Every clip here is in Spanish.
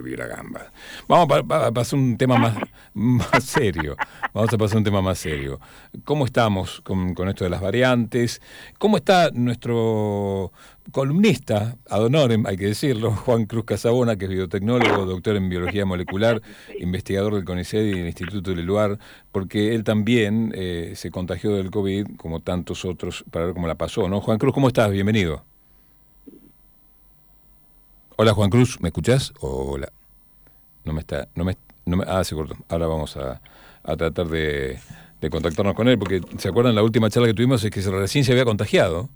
la. Vamos a, pasar un tema más, más serio. Vamos a pasar un tema más serio. ¿Cómo estamos con, con esto de las variantes? ¿Cómo está nuestro columnista, ad honorem, hay que decirlo, Juan Cruz Casabona, que es biotecnólogo, doctor en biología molecular, investigador del CONICET y del Instituto del Luar, porque él también eh, se contagió del COVID, como tantos otros, para ver cómo la pasó, ¿no? Juan Cruz, ¿cómo estás? Bienvenido. Hola Juan Cruz, ¿me escuchás? Hola. No me está, no me, no me, ah, se cortó. Ahora vamos a, a tratar de, de contactarnos con él, porque ¿se acuerdan la última charla que tuvimos? Es que recién se había contagiado.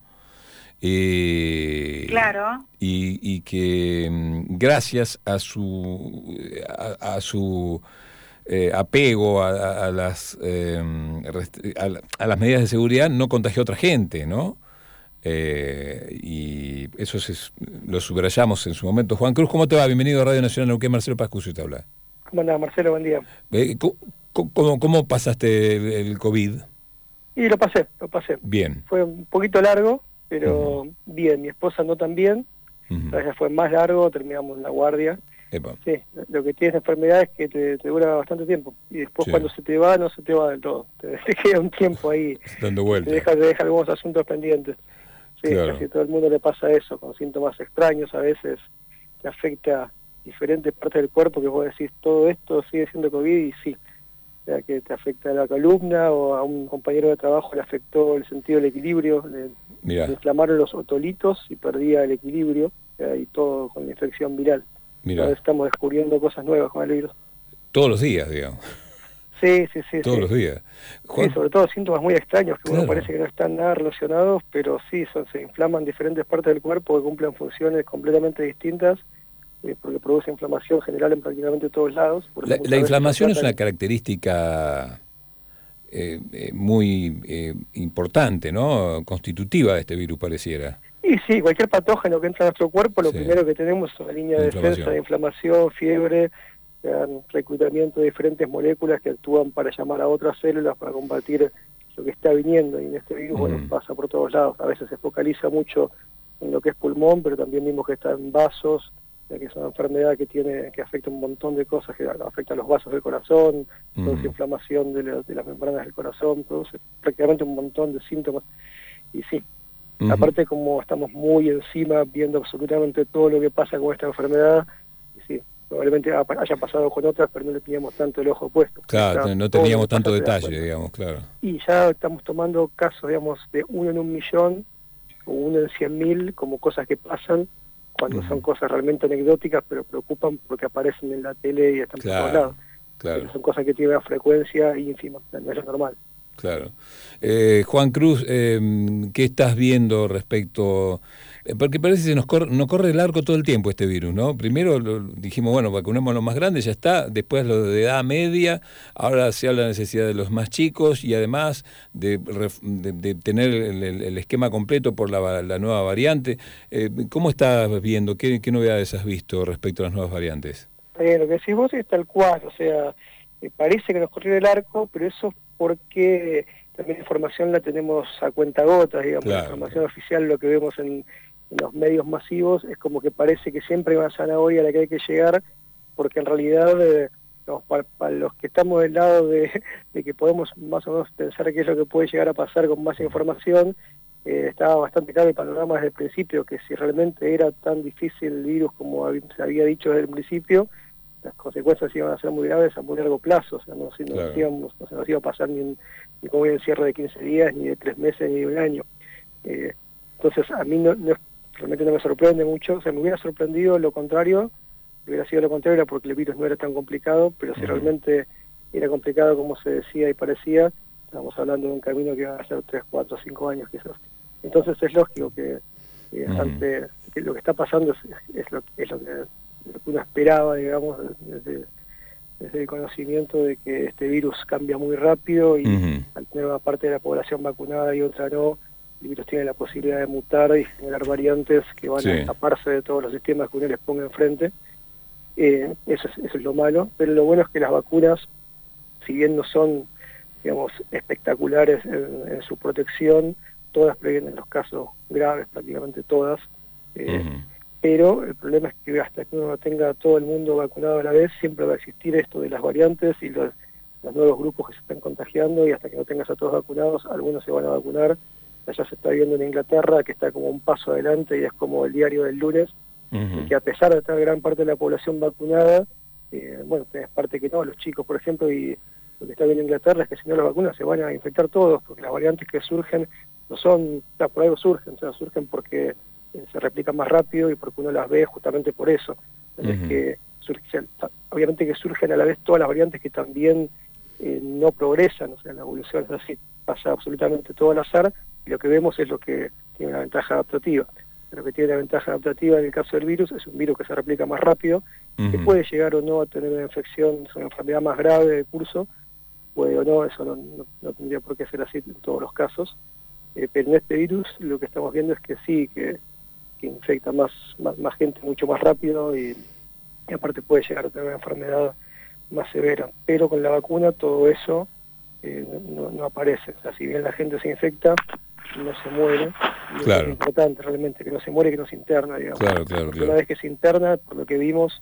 Eh, claro. Y, que mm, gracias a su, a, su eh, apego a, las, em, a, las medidas de seguridad no contagió a otra gente, ¿no? Eh, y eso es, lo subrayamos en su momento. Juan Cruz, ¿cómo te va? Bienvenido a Radio Nacional Neuquén. Marcelo Pascucio te habla. ¿Cómo andás, Marcelo? Buen día. ¿Cómo, cómo, pasaste el, el, COVID? Y lo pasé, lo pasé. Bien. Fue un poquito largo, pero bien, mi esposa no tan bien, uh fue más largo, terminamos en la guardia. Sí, lo que tienes enfermedad es que te, dura bastante tiempo y después cuando se te va no se te va del todo, te, queda un tiempo ahí, dando vueltas. Te deja, te deja algunos asuntos pendientes. Sí, casi todo el mundo le pasa eso, con síntomas extraños a veces, que afecta diferentes partes del cuerpo que vos decís, todo esto sigue siendo COVID y sí, sea que te afecta a la columna o a un compañero de trabajo le afectó el sentido del equilibrio, le, inflamaron los otolitos y perdía el equilibrio y todo con la infección viral. Mira. estamos descubriendo cosas nuevas con el virus. Todos los días, digamos. Sí, sí, sí. Todos los días. Sí, sobre todo síntomas muy extraños que uno parece que no están nada relacionados, pero sí, son, se inflaman diferentes partes del cuerpo que cumplen funciones completamente distintas eh, porque produce inflamación general en prácticamente todos lados. La, inflamación es una característica eh, eh, muy importante, ¿no? Constitutiva de este virus, pareciera. Y sí, cualquier patógeno que entra a nuestro cuerpo, lo primero que tenemos es una línea de defensa de inflamación, fiebre, reclutamiento de diferentes moléculas que actúan para llamar a otras células para combatir lo que está viniendo. Y en este virus, bueno, mm. pasa por todos lados. A veces se focaliza mucho en lo que es pulmón, pero también vimos que está en vasos, que es una enfermedad que tiene que afecta un montón de cosas, que afecta a los vasos del corazón, produce inflamación de, las membranas del corazón, produce prácticamente un montón de síntomas. Y sí, aparte como estamos muy encima viendo absolutamente todo lo que pasa con esta enfermedad, probablemente haya pasado con otras, pero no le teníamos tanto el ojo puesto. Claro, no teníamos tanto detalle, digamos, claro. Y ya estamos tomando casos, digamos, de uno en un millón o uno en cien mil como cosas que pasan cuando son cosas realmente anecdóticas, pero preocupan porque aparecen en la tele y están por todos lados. Claro. son cosas que tienen una frecuencia ínfima, no es normal. Claro. Eh, Juan Cruz, eh, ¿qué estás viendo respecto eh, porque parece que nos corre, nos corre el arco todo el tiempo este virus, ¿no? Primero dijimos, bueno, vacunemos a los más grandes, ya está, después lo de edad media, ahora se habla de la necesidad de los más chicos y además de, tener el, esquema completo por la, nueva variante. Eh, ¿Cómo estás viendo? ¿Qué, novedades has visto respecto a las nuevas variantes? Lo que decís vos es tal cual, o sea, parece que nos corrió el arco, pero eso es porque también la información la tenemos a cuenta gotas, digamos, la información oficial, lo que vemos en en los medios masivos es como que parece que siempre hay una zanahoria a la que hay que llegar, porque en realidad eh, para, los que estamos del lado de, que podemos más o menos pensar qué es lo que puede llegar a pasar con más información, eh, estaba bastante claro el panorama desde el principio, que si realmente era tan difícil el virus como se había dicho desde el principio, las consecuencias iban a ser muy graves a muy largo plazo, o sea, no, se nos iba a pasar ni, ni con un encierro de 15 días, ni de 3 meses, ni de un año. Eh, entonces, a mí no, no, realmente no me sorprende mucho, o sea, me hubiera sorprendido lo contrario, hubiera sido lo contrario, porque el virus no era tan complicado, pero si realmente era complicado como se decía y parecía, estamos hablando de un camino que va a ser 3, 4, 5 años quizás. Entonces es lógico que, ante, lo que está pasando es, lo, es lo, que, uno esperaba, digamos, desde, el conocimiento de que este virus cambia muy rápido y al tener una parte de la población vacunada y otra no, el virus tiene la posibilidad de mutar y generar variantes que van a taparse de todos los sistemas que uno les ponga enfrente. Eh, eso, es, eso es lo malo, pero lo bueno es que las vacunas, si bien no son, digamos, espectaculares en, su protección, todas previenen los casos graves, prácticamente todas. Eh, pero el problema es que hasta que uno tenga todo el mundo vacunado a la vez, siempre va a existir esto de las variantes y los, nuevos grupos que se están contagiando y hasta que no tengas a todos vacunados, algunos se van a vacunar. Ya se está viendo en Inglaterra que está como un paso adelante y es como el diario del lunes, que a pesar de estar gran parte de la población vacunada, eh, bueno, tenés parte que no, los chicos, por ejemplo, y lo que está viendo Inglaterra es que si no las vacunas se van a infectar todos, porque las variantes que surgen no son, por algo surgen, o sea, surgen porque se replican más rápido y porque uno las ve justamente por eso. que obviamente que surgen a la vez todas las variantes que también eh, no progresan, o sea, la evolución es así, pasa absolutamente todo al azar y lo que vemos es lo que tiene una ventaja adaptativa. Lo que tiene una ventaja adaptativa en el caso del virus es un virus que se replica más rápido, que puede llegar o no a tener una infección, es una enfermedad más grave de curso, puede o no, eso no, tendría por qué ser así en todos los casos, eh, pero en este virus lo que estamos viendo es que sí, que que infecta más, más, gente mucho más rápido y, aparte puede llegar a tener una enfermedad más severa. Pero con la vacuna todo eso eh, no, aparece. O sea, si bien la gente se infecta, no se muere. Claro. Es importante realmente que no se muere, que no se interna, digamos. Claro, claro, Una vez que se interna, por lo que vimos,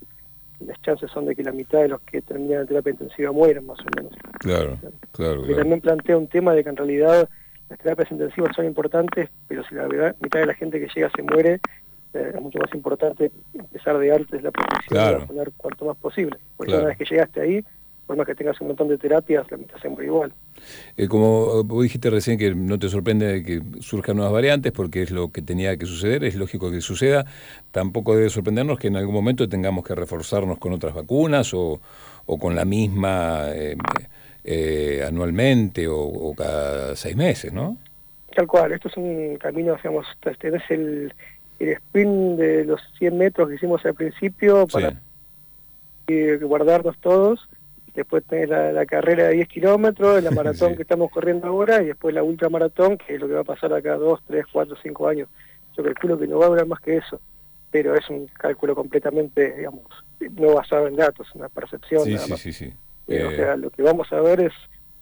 las chances son de que la mitad de los que terminan la terapia intensiva mueran, más o menos. Claro, claro. Y también plantea un tema de que en realidad las terapias intensivas son importantes, pero si la mitad de la gente que llega se muere, eh, es mucho más importante empezar de antes la protección y poner cuanto más posible. Porque una vez que llegaste ahí, por más que tengas un montón de terapias, la mitad se muere igual. Eh, como vos dijiste recién que no te sorprende que surjan nuevas variantes porque es lo que tenía que suceder, es lógico que suceda, tampoco debe sorprendernos que en algún momento tengamos que reforzarnos con otras vacunas o, o con la misma... Eh, eh, anualmente o, cada seis meses, ¿no? Tal cual, esto es un camino, digamos, tenés el, el sprint de los 100 metros que hicimos al principio para guardarnos todos, después tenés la, carrera de 10 kilómetros, la maratón que estamos corriendo ahora y después la ultramaratón, que es lo que va a pasar acá 2, 3, 4, 5 años. Yo calculo que no va a durar más que eso, pero es un cálculo completamente, digamos, no basado en datos, una percepción. Sí, sí, sí, sí. Eh, o sea, lo que vamos a ver es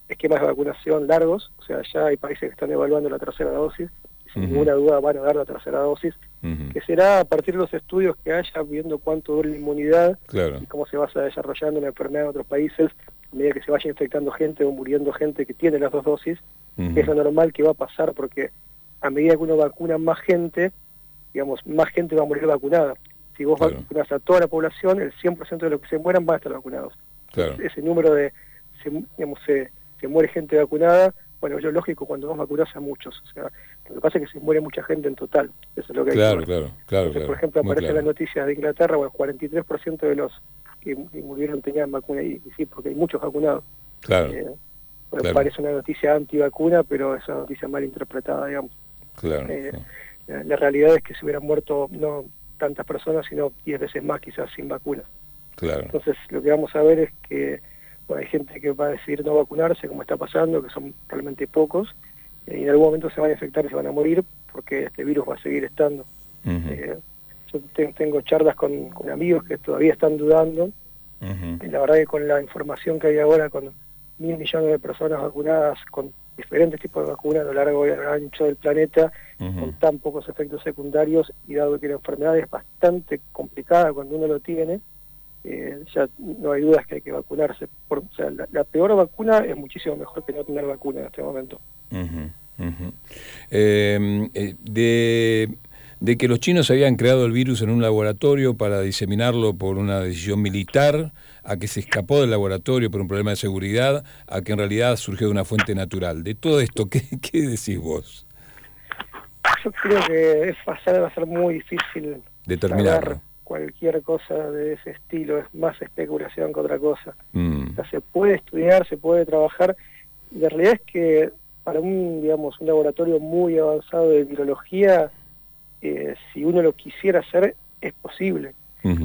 esquemas de vacunación largos, o sea, ya hay países que están evaluando la tercera dosis, sin ninguna duda van a dar la tercera dosis, que será a partir de los estudios que haya, viendo cuánto dura la inmunidad y cómo se va desarrollando la enfermedad en otros países, a medida que se vaya infectando gente o muriendo gente que tiene las dos dosis, es lo normal que va a pasar, porque a medida que uno vacuna más gente, digamos, más gente va a morir vacunada. Si vos vacunas a toda la población, el 100% de los que se mueran van a estar vacunados ese número de, se, digamos, se, muere gente vacunada, bueno, es lógico cuando vos vacunás a muchos. O sea, lo que pasa es que se muere mucha gente en total. Eso es lo que claro, hay Claro, claro, Por ejemplo, aparece en las noticias de Inglaterra, bueno, 43% de los que, murieron tenían vacuna, y, sí, porque hay muchos vacunados. Claro. Eh, parece una noticia antivacuna, pero es una noticia mal interpretada, digamos. Claro. Eh, la, realidad es que se hubieran muerto no tantas personas, sino 10 veces más quizás sin vacunas. Entonces lo que vamos a ver es que hay gente que va a decidir no vacunarse, como está pasando, que son realmente pocos, eh, y en algún momento se van a infectar y se van a morir porque este virus va a seguir estando. Eh, yo tengo charlas con, amigos que todavía están dudando, y la verdad que con la información que hay ahora, con mil millones de personas vacunadas, con diferentes tipos de vacunas a lo largo y ancho del planeta, con tan pocos efectos secundarios, y dado que la enfermedad es bastante complicada cuando uno lo tiene, eh, ya no hay dudas que hay que vacunarse. Por, o sea, la, peor vacuna es muchísimo mejor que no tener vacuna en este momento. Em, eh, de, de, que los chinos habían creado el virus en un laboratorio para diseminarlo por una decisión militar, a que se escapó del laboratorio por un problema de seguridad, a que en realidad surgió de una fuente natural. De todo esto, ¿qué, qué decís vos? Yo creo que es, va, a ser, muy difícil determinarlo cualquier cosa de ese estilo, es más especulación que otra cosa. Mm. O sea, se puede estudiar, se puede trabajar, la realidad es que para un, digamos, un laboratorio muy avanzado de virología, eh, si uno lo quisiera hacer, es posible.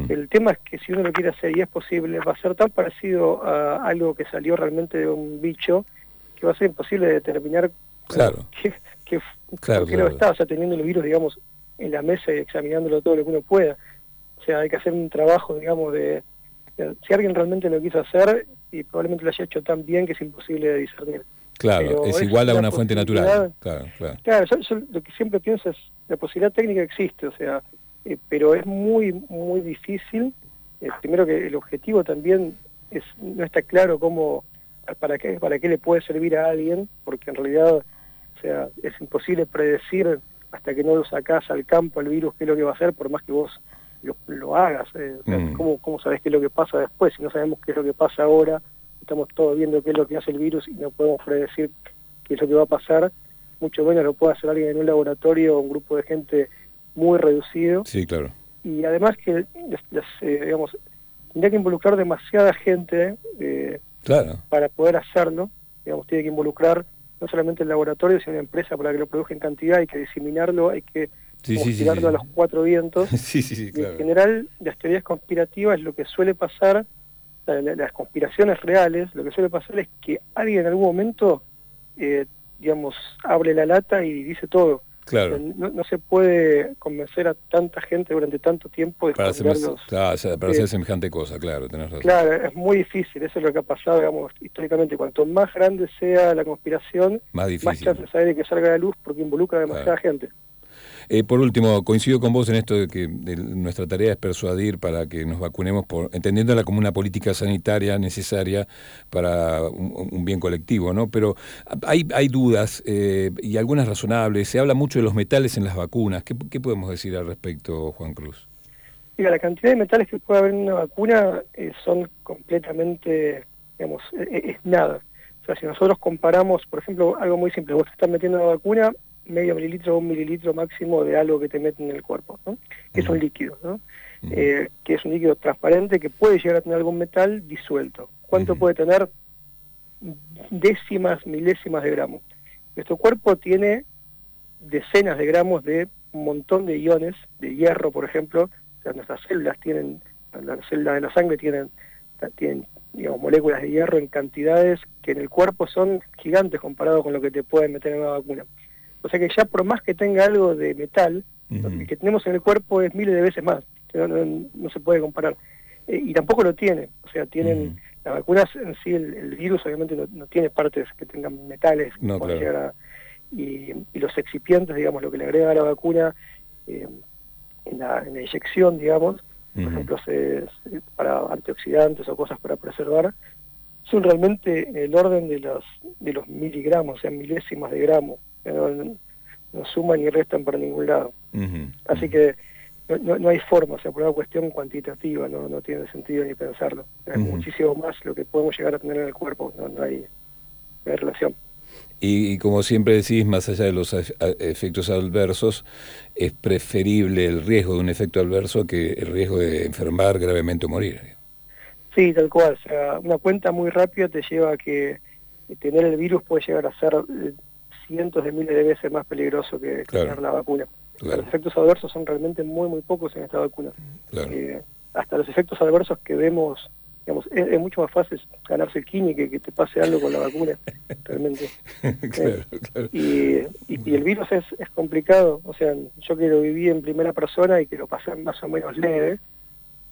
El tema es que si uno lo quiere hacer y es posible, va a ser tan parecido a algo que salió realmente de un bicho que va a ser imposible determinar claro. qué, qué, lo está, o sea, teniendo el virus, digamos, en la mesa y examinándolo todo lo que uno pueda. Sea, hay que hacer un trabajo, digamos, de, si alguien realmente lo quiso hacer y probablemente lo haya hecho tan bien que es imposible de discernir. Claro, es igual a una fuente natural. Claro, claro. yo, lo que siempre pienso es, la posibilidad técnica existe, o sea, eh, pero es muy, muy difícil. Eh, primero que el objetivo también es, no está claro cómo, para qué, para qué le puede servir a alguien, porque en realidad, o sea, es imposible predecir hasta que no lo sacás al campo el virus qué es lo que va a hacer, por más que vos lo, hagas. Eh, mm. ¿cómo, ¿Cómo sabés qué es lo que pasa después? Si no sabemos qué es lo que pasa ahora, estamos todos viendo qué es lo que hace el virus y no podemos predecir qué es lo que va a pasar, mucho menos lo puede hacer alguien en un laboratorio o un grupo de gente muy reducido. Sí, claro. Y además que, eh, digamos, tendría que involucrar demasiada gente eh, claro. para poder hacerlo. Digamos, tiene que involucrar no solamente el laboratorio, sino la empresa para que lo produzca en cantidad, hay que diseminarlo, hay que tirarlo a los cuatro vientos. En general, las teorías conspirativas, lo que suele pasar, las conspiraciones reales, lo que suele pasar es que alguien en algún momento, eh, digamos, abre la lata y dice todo. Claro. No, se puede convencer a tanta gente durante tanto tiempo de para, hacer, para hacer semejante cosa, claro, tenés razón. Claro, es muy difícil, eso es lo que ha pasado, digamos, históricamente. Cuanto más grande sea la conspiración, más, difícil. más chances hay de que salga a la luz porque involucra a demasiada gente. Eh, por último, coincido con vos en esto de que nuestra tarea es persuadir para que nos vacunemos, por, entendiéndola como una política sanitaria necesaria para un, bien colectivo, ¿no? Pero hay, hay dudas eh, y algunas razonables. Se habla mucho de los metales en las vacunas. ¿Qué, podemos decir al respecto, Juan Cruz? Mira, la cantidad de metales que puede haber en una vacuna eh, son completamente, digamos, es nada. O sea, si nosotros comparamos, por ejemplo, algo muy simple, vos te estás metiendo una vacuna medio mililitro o un mililitro máximo de algo que te meten en el cuerpo, ¿no? que es un líquido, ¿no? Eh, que es un líquido transparente que puede llegar a tener algún metal disuelto. ¿Cuánto puede tener? Décimas, milésimas de gramo. Nuestro cuerpo tiene decenas de gramos de un montón de iones, de hierro, por ejemplo. O sea, nuestras células tienen, las células de la sangre tienen, tienen digamos, moléculas de hierro en cantidades que en el cuerpo son gigantes comparado con lo que te pueden meter en una vacuna. O sea que ya por más que tenga algo de metal, lo que tenemos en el cuerpo es miles de veces más, no, se puede comparar. Eh, y tampoco lo tiene, o sea, tienen las vacunas en sí, el, virus obviamente no, tiene partes que tengan metales no, y, los excipientes, digamos, lo que le agrega a la vacuna eh, en, la, en, la, inyección, digamos, por ejemplo, para antioxidantes o cosas para preservar, son realmente el orden de los, de los miligramos, o sea, milésimas de gramo no, suman ni restan para ningún lado. Así que no, hay forma, o sea, por una cuestión cuantitativa, no, no tiene sentido ni pensarlo. Es muchísimo más lo que podemos llegar a tener en el cuerpo, no, hay, relación. Y, como siempre decís, más allá de los efectos adversos, es preferible el riesgo de un efecto adverso que el riesgo de enfermar gravemente o morir. Sí, tal cual. O sea, una cuenta muy rápida te lleva a que tener el virus puede llegar a ser eh, cientos de miles de veces más peligroso que tener la vacuna. Los efectos adversos son realmente muy, muy pocos en esta vacuna. Eh, hasta los efectos adversos que vemos, digamos, es, mucho más fácil ganarse el kini que que te pase algo con la vacuna, realmente. Eh, y, el virus es, es complicado, o sea, yo que lo viví en primera persona y que lo pasé más o menos leve,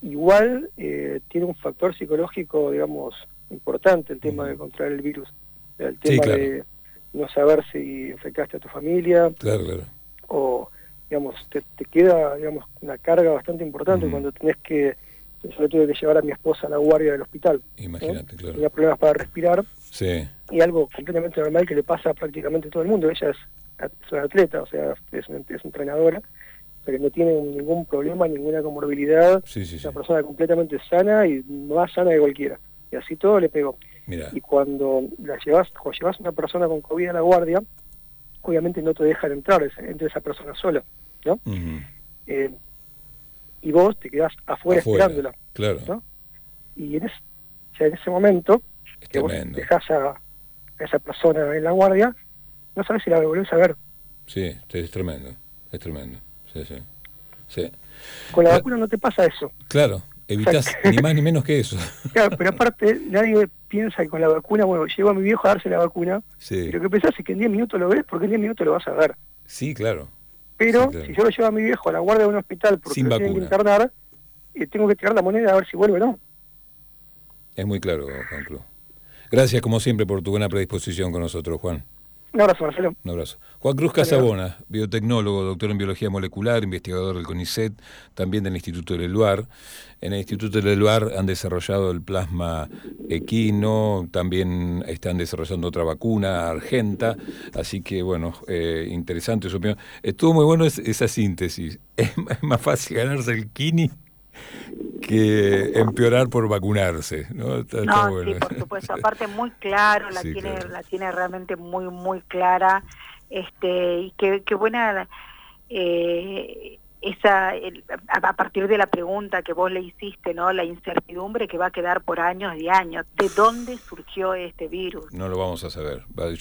igual eh, tiene un factor psicológico, digamos, importante el tema de controlar el virus. El tema de no saber si infectaste a tu familia. Claro, claro. O, digamos, te, queda, digamos, una carga bastante importante cuando tenés que... Yo tuve que llevar a mi esposa a la guardia del hospital. Imagínate, claro. Tenía problemas para respirar. Sí. Y algo completamente normal que le pasa a prácticamente todo el mundo. Ella es, una atleta, o sea, es, una, es entrenadora que no tiene ningún problema, ninguna comorbilidad, sí, sí, una persona completamente sana y más sana que cualquiera. Y así todo le pegó. Y cuando la llevas, cuando llevas a una persona con COVID a la guardia, obviamente no te dejan entrar entre esa persona sola, ¿no? Eh, y vos te quedás afuera, esperándola, claro. Y en, en ese momento que vos dejás a, esa persona en la guardia, no sabes si la volvés a ver. Sí, es tremendo, es tremendo, sí, sí. Con la vacuna no te pasa eso. Claro, evitas ni más ni menos que eso. Claro, pero aparte nadie piensa que con la vacuna, bueno, llevo a mi viejo a darse la vacuna, sí. lo que pensás es que en 10 minutos lo ves porque en 10 minutos lo vas a ver. Sí, claro. Pero si yo lo llevo a mi viejo a la guardia de un hospital porque lo tienen que internar, eh, tengo que tirar la moneda a ver si vuelve o no. Es muy claro, Juan Cruz. Gracias, como siempre, por tu buena predisposición con nosotros, Juan. Un abrazo, Marcelo. Un abrazo. Juan Cruz Casabona, biotecnólogo, doctor en biología molecular, investigador del CONICET, también del Instituto del Eluar. En el Instituto del Eluar han desarrollado el plasma equino, también están desarrollando otra vacuna, Argenta, así que bueno, eh, interesante su opinión. Estuvo muy bueno esa síntesis. Es más fácil ganarse el kini que empeorar por vacunarse, ¿no? Está, no, sí, por supuesto. Aparte muy claro, la tiene, la tiene realmente muy, muy clara, este, y qué, qué buena eh, esa, a partir de la pregunta que vos le hiciste, ¿no? La incertidumbre que va a quedar por años y años. ¿De dónde surgió este virus? No lo vamos a saber.